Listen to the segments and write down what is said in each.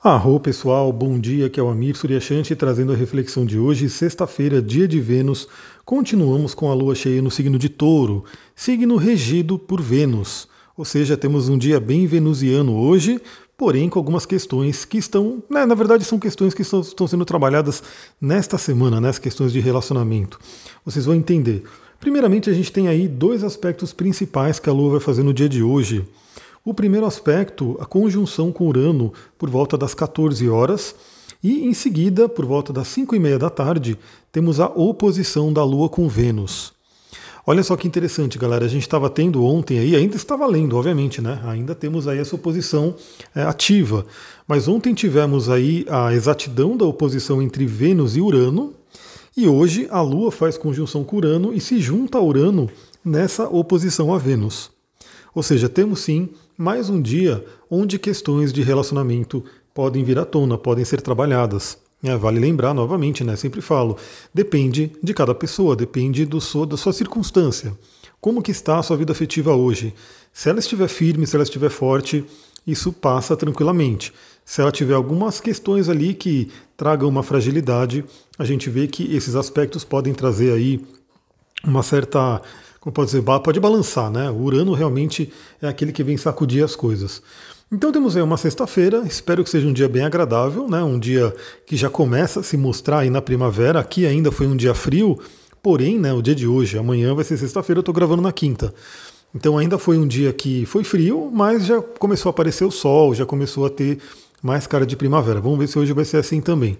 Arro pessoal, bom dia, que é o Amir Suryashanti trazendo a reflexão de hoje, sexta-feira, dia de Vênus. Continuamos com a lua cheia no signo de Touro, signo regido por Vênus. Ou seja, temos um dia bem venusiano hoje, porém com algumas questões que estão, né, na verdade são questões que estão, estão sendo trabalhadas nesta semana, né, as questões de relacionamento. Vocês vão entender. Primeiramente, a gente tem aí dois aspectos principais que a lua vai fazer no dia de hoje. O primeiro aspecto, a conjunção com Urano por volta das 14 horas, e em seguida, por volta das 5 e meia da tarde, temos a oposição da Lua com Vênus. Olha só que interessante, galera. A gente estava tendo ontem aí, ainda está valendo, obviamente, né? Ainda temos aí essa oposição é, ativa. Mas ontem tivemos aí a exatidão da oposição entre Vênus e Urano. E hoje a Lua faz conjunção com Urano e se junta a Urano nessa oposição a Vênus. Ou seja, temos sim mais um dia onde questões de relacionamento podem vir à tona, podem ser trabalhadas. É, vale lembrar novamente, né? Sempre falo, depende de cada pessoa, depende do da sua circunstância. Como que está a sua vida afetiva hoje? Se ela estiver firme, se ela estiver forte, isso passa tranquilamente. Se ela tiver algumas questões ali que tragam uma fragilidade, a gente vê que esses aspectos podem trazer aí uma certa pode dizer, pode balançar, né? O Urano realmente é aquele que vem sacudir as coisas. Então temos aí uma sexta-feira, espero que seja um dia bem agradável, né? Um dia que já começa a se mostrar aí na primavera. Aqui ainda foi um dia frio, porém, né, o dia de hoje, amanhã vai ser sexta-feira, eu estou gravando na quinta. Então ainda foi um dia que foi frio, mas já começou a aparecer o sol, já começou a ter mais cara de primavera. Vamos ver se hoje vai ser assim também.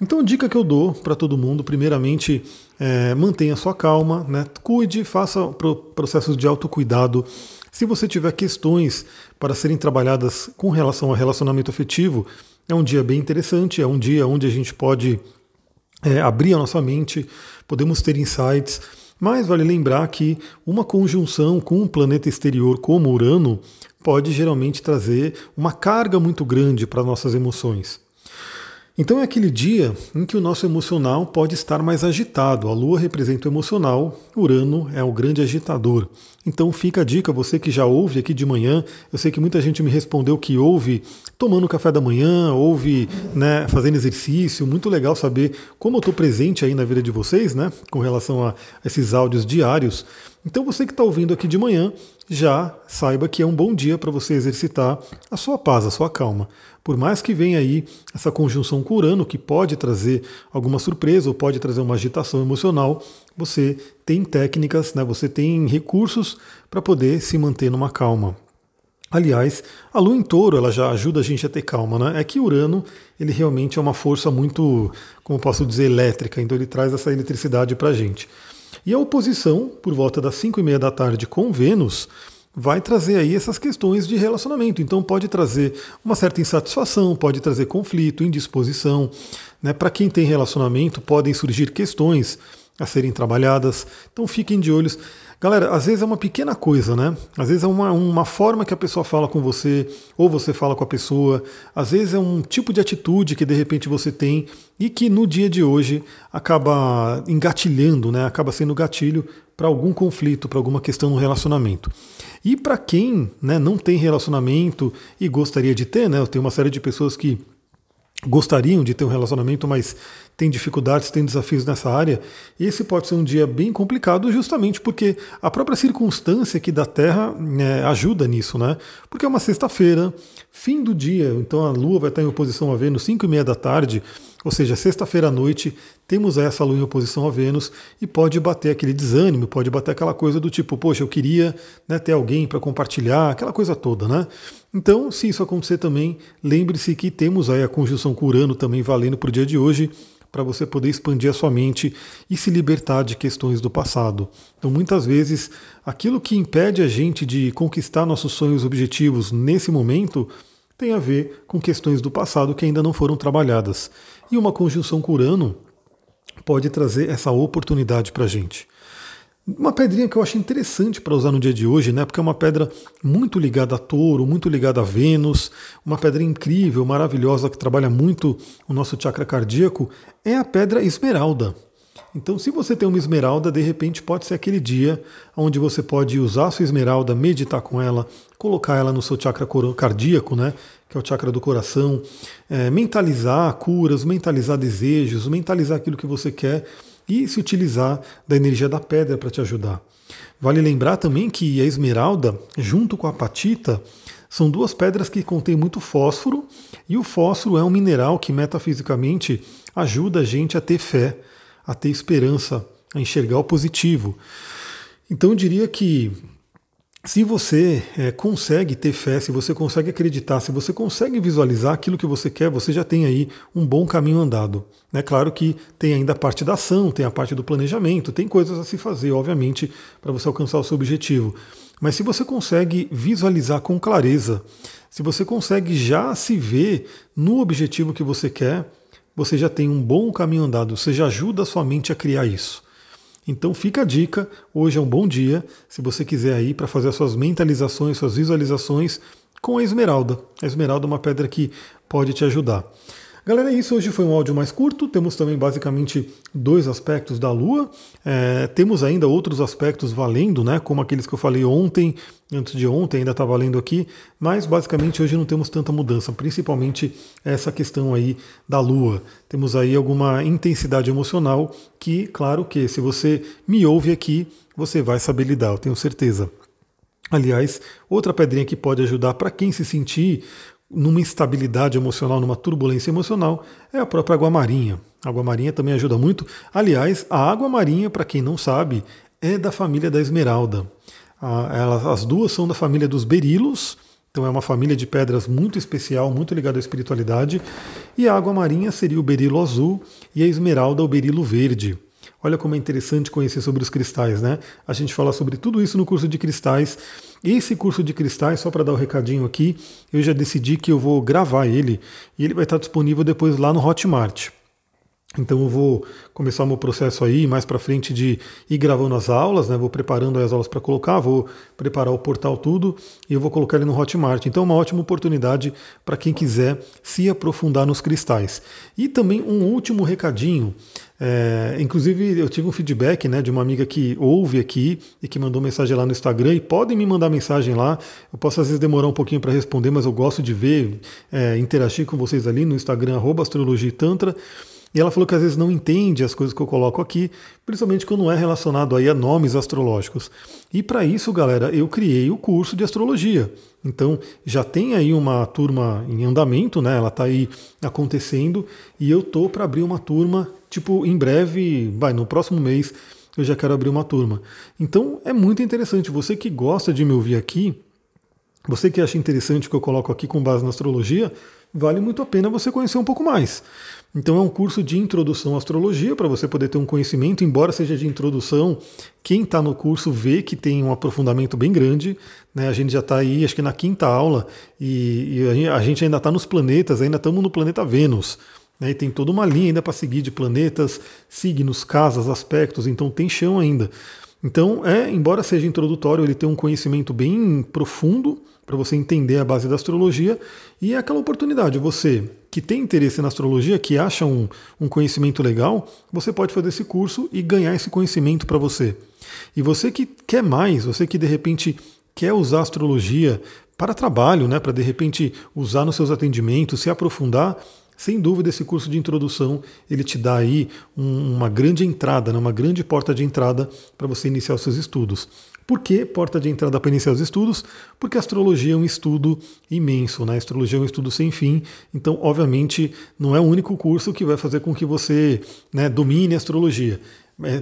Então, dica que eu dou para todo mundo, primeiramente, é, mantenha sua calma, né? cuide, faça processos de autocuidado. Se você tiver questões para serem trabalhadas com relação ao relacionamento afetivo, é um dia bem interessante, é um dia onde a gente pode é, abrir a nossa mente, podemos ter insights, mas vale lembrar que uma conjunção com um planeta exterior como Urano pode geralmente trazer uma carga muito grande para nossas emoções. Então é aquele dia em que o nosso emocional pode estar mais agitado. A Lua representa o emocional, Urano é o grande agitador. Então fica a dica, você que já ouve aqui de manhã, eu sei que muita gente me respondeu que ouve tomando café da manhã, ouve né, fazendo exercício, muito legal saber como eu estou presente aí na vida de vocês, né, com relação a esses áudios diários. Então você que está ouvindo aqui de manhã, já saiba que é um bom dia para você exercitar a sua paz, a sua calma. Por mais que venha aí essa conjunção com Urano, que pode trazer alguma surpresa ou pode trazer uma agitação emocional, você tem técnicas, né, você tem recursos para poder se manter numa calma. Aliás, a Lua em Touro ela já ajuda a gente a ter calma, né? É que Urano ele realmente é uma força muito, como posso dizer, elétrica, então ele traz essa eletricidade para a gente. E a oposição, por volta das 5 e meia da tarde com Vênus, vai trazer aí essas questões de relacionamento. Então pode trazer uma certa insatisfação, pode trazer conflito, indisposição. Né? Para quem tem relacionamento, podem surgir questões a serem trabalhadas. Então fiquem de olhos. Galera, às vezes é uma pequena coisa, né? Às vezes é uma, uma forma que a pessoa fala com você, ou você fala com a pessoa, às vezes é um tipo de atitude que de repente você tem e que no dia de hoje acaba engatilhando, né? Acaba sendo gatilho para algum conflito, para alguma questão no relacionamento. E para quem né, não tem relacionamento e gostaria de ter, né? Eu tenho uma série de pessoas que gostariam de ter um relacionamento, mas tem dificuldades, tem desafios nessa área, esse pode ser um dia bem complicado justamente porque a própria circunstância aqui da Terra né, ajuda nisso, né? Porque é uma sexta-feira, fim do dia, então a Lua vai estar em oposição a Vênus 5 e meia da tarde, ou seja, sexta-feira à noite, temos essa Lua em oposição a Vênus e pode bater aquele desânimo, pode bater aquela coisa do tipo, poxa, eu queria né, ter alguém para compartilhar, aquela coisa toda, né? Então, se isso acontecer também, lembre-se que temos aí a conjunção com Urano também valendo para o dia de hoje, para você poder expandir a sua mente e se libertar de questões do passado. Então, muitas vezes, aquilo que impede a gente de conquistar nossos sonhos objetivos nesse momento tem a ver com questões do passado que ainda não foram trabalhadas. E uma conjunção com Urano pode trazer essa oportunidade para a gente. Uma pedrinha que eu acho interessante para usar no dia de hoje, né? Porque é uma pedra muito ligada a touro, muito ligada a Vênus, uma pedra incrível, maravilhosa, que trabalha muito o nosso chakra cardíaco, é a pedra esmeralda. Então, se você tem uma esmeralda, de repente pode ser aquele dia onde você pode usar a sua esmeralda, meditar com ela, colocar ela no seu chakra cardíaco, né? Que é o chakra do coração, é, mentalizar curas, mentalizar desejos, mentalizar aquilo que você quer e se utilizar da energia da pedra para te ajudar. Vale lembrar também que a esmeralda, junto com a apatita, são duas pedras que contêm muito fósforo, e o fósforo é um mineral que metafisicamente ajuda a gente a ter fé, a ter esperança, a enxergar o positivo. Então eu diria que se você é, consegue ter fé, se você consegue acreditar, se você consegue visualizar aquilo que você quer, você já tem aí um bom caminho andado. É claro que tem ainda a parte da ação, tem a parte do planejamento, tem coisas a se fazer, obviamente, para você alcançar o seu objetivo. Mas se você consegue visualizar com clareza, se você consegue já se ver no objetivo que você quer, você já tem um bom caminho andado, você já ajuda a sua mente a criar isso. Então fica a dica, hoje é um bom dia, se você quiser ir para fazer as suas mentalizações, suas visualizações com a esmeralda. A esmeralda é uma pedra que pode te ajudar. Galera, é isso. Hoje foi um áudio mais curto. Temos também basicamente dois aspectos da Lua. É, temos ainda outros aspectos valendo, né? Como aqueles que eu falei ontem, antes de ontem, ainda está valendo aqui. Mas basicamente hoje não temos tanta mudança, principalmente essa questão aí da Lua. Temos aí alguma intensidade emocional que, claro que se você me ouve aqui, você vai saber lidar, eu tenho certeza. Aliás, outra pedrinha que pode ajudar para quem se sentir numa instabilidade emocional, numa turbulência emocional, é a própria água marinha. A água marinha também ajuda muito. Aliás, a água marinha, para quem não sabe, é da família da esmeralda. Elas, as duas são da família dos berilos, então é uma família de pedras muito especial, muito ligada à espiritualidade. E a água marinha seria o berilo azul e a esmeralda o berilo verde. Olha como é interessante conhecer sobre os cristais, né? A gente fala sobre tudo isso no curso de cristais. Esse curso de cristais, só para dar o um recadinho aqui, eu já decidi que eu vou gravar ele e ele vai estar disponível depois lá no Hotmart. Então eu vou começar o meu processo aí mais para frente de ir gravando as aulas, né? Vou preparando as aulas para colocar, vou preparar o portal tudo e eu vou colocar ele no Hotmart. Então é uma ótima oportunidade para quem quiser se aprofundar nos cristais. E também um último recadinho. É, inclusive eu tive um feedback né, de uma amiga que ouve aqui e que mandou mensagem lá no Instagram e podem me mandar mensagem lá. Eu posso às vezes demorar um pouquinho para responder, mas eu gosto de ver, é, interagir com vocês ali no Instagram, astrologia tantra. E ela falou que às vezes não entende as coisas que eu coloco aqui, principalmente quando é relacionado aí a nomes astrológicos. E para isso, galera, eu criei o curso de astrologia. Então já tem aí uma turma em andamento, né? Ela está aí acontecendo e eu tô para abrir uma turma, tipo em breve, vai no próximo mês eu já quero abrir uma turma. Então é muito interessante. Você que gosta de me ouvir aqui, você que acha interessante o que eu coloco aqui com base na astrologia, vale muito a pena você conhecer um pouco mais. Então é um curso de introdução à astrologia para você poder ter um conhecimento, embora seja de introdução, quem está no curso vê que tem um aprofundamento bem grande. Né? A gente já está aí, acho que na quinta aula, e, e a gente ainda está nos planetas, ainda estamos no planeta Vênus. Né? E tem toda uma linha ainda para seguir de planetas, signos, casas, aspectos, então tem chão ainda. Então, é, embora seja introdutório, ele tem um conhecimento bem profundo para você entender a base da astrologia e é aquela oportunidade. Você que tem interesse na astrologia, que acha um, um conhecimento legal, você pode fazer esse curso e ganhar esse conhecimento para você. E você que quer mais, você que de repente quer usar a astrologia para trabalho, né, para de repente usar nos seus atendimentos, se aprofundar, sem dúvida, esse curso de introdução ele te dá aí um, uma grande entrada, né, uma grande porta de entrada para você iniciar os seus estudos. Por que porta de entrada para iniciar os estudos? Porque a astrologia é um estudo imenso, né? A astrologia é um estudo sem fim, então, obviamente, não é o único curso que vai fazer com que você né, domine a astrologia.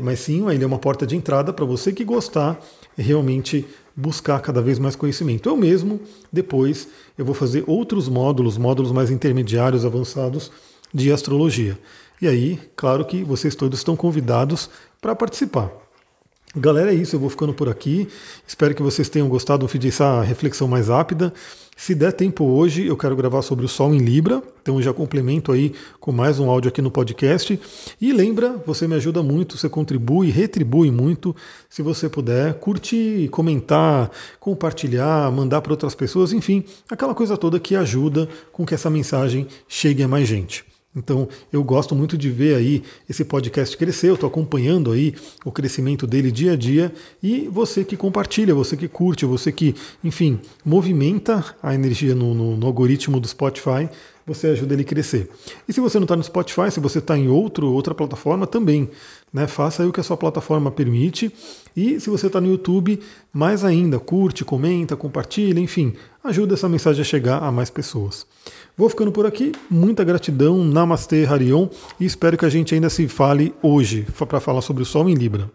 Mas sim, ele é uma porta de entrada para você que gostar realmente buscar cada vez mais conhecimento. Eu mesmo, depois, eu vou fazer outros módulos, módulos mais intermediários, avançados de astrologia. E aí, claro que vocês todos estão convidados para participar. Galera, é isso, eu vou ficando por aqui. Espero que vocês tenham gostado dessa reflexão mais rápida. Se der tempo hoje, eu quero gravar sobre o Sol em Libra, então já complemento aí com mais um áudio aqui no podcast. E lembra, você me ajuda muito, você contribui, retribui muito, se você puder curtir, comentar, compartilhar, mandar para outras pessoas, enfim, aquela coisa toda que ajuda com que essa mensagem chegue a mais gente. Então eu gosto muito de ver aí esse podcast crescer, eu estou acompanhando aí o crescimento dele dia a dia e você que compartilha, você que curte, você que, enfim, movimenta a energia no, no, no algoritmo do Spotify, você ajuda ele a crescer. E se você não está no Spotify, se você está em outro, outra plataforma, também. Né? Faça o que a sua plataforma permite. E se você está no YouTube, mais ainda, curte, comenta, compartilha, enfim, ajuda essa mensagem a chegar a mais pessoas. Vou ficando por aqui, muita gratidão, Namastê Harion, e espero que a gente ainda se fale hoje para falar sobre o Sol em Libra.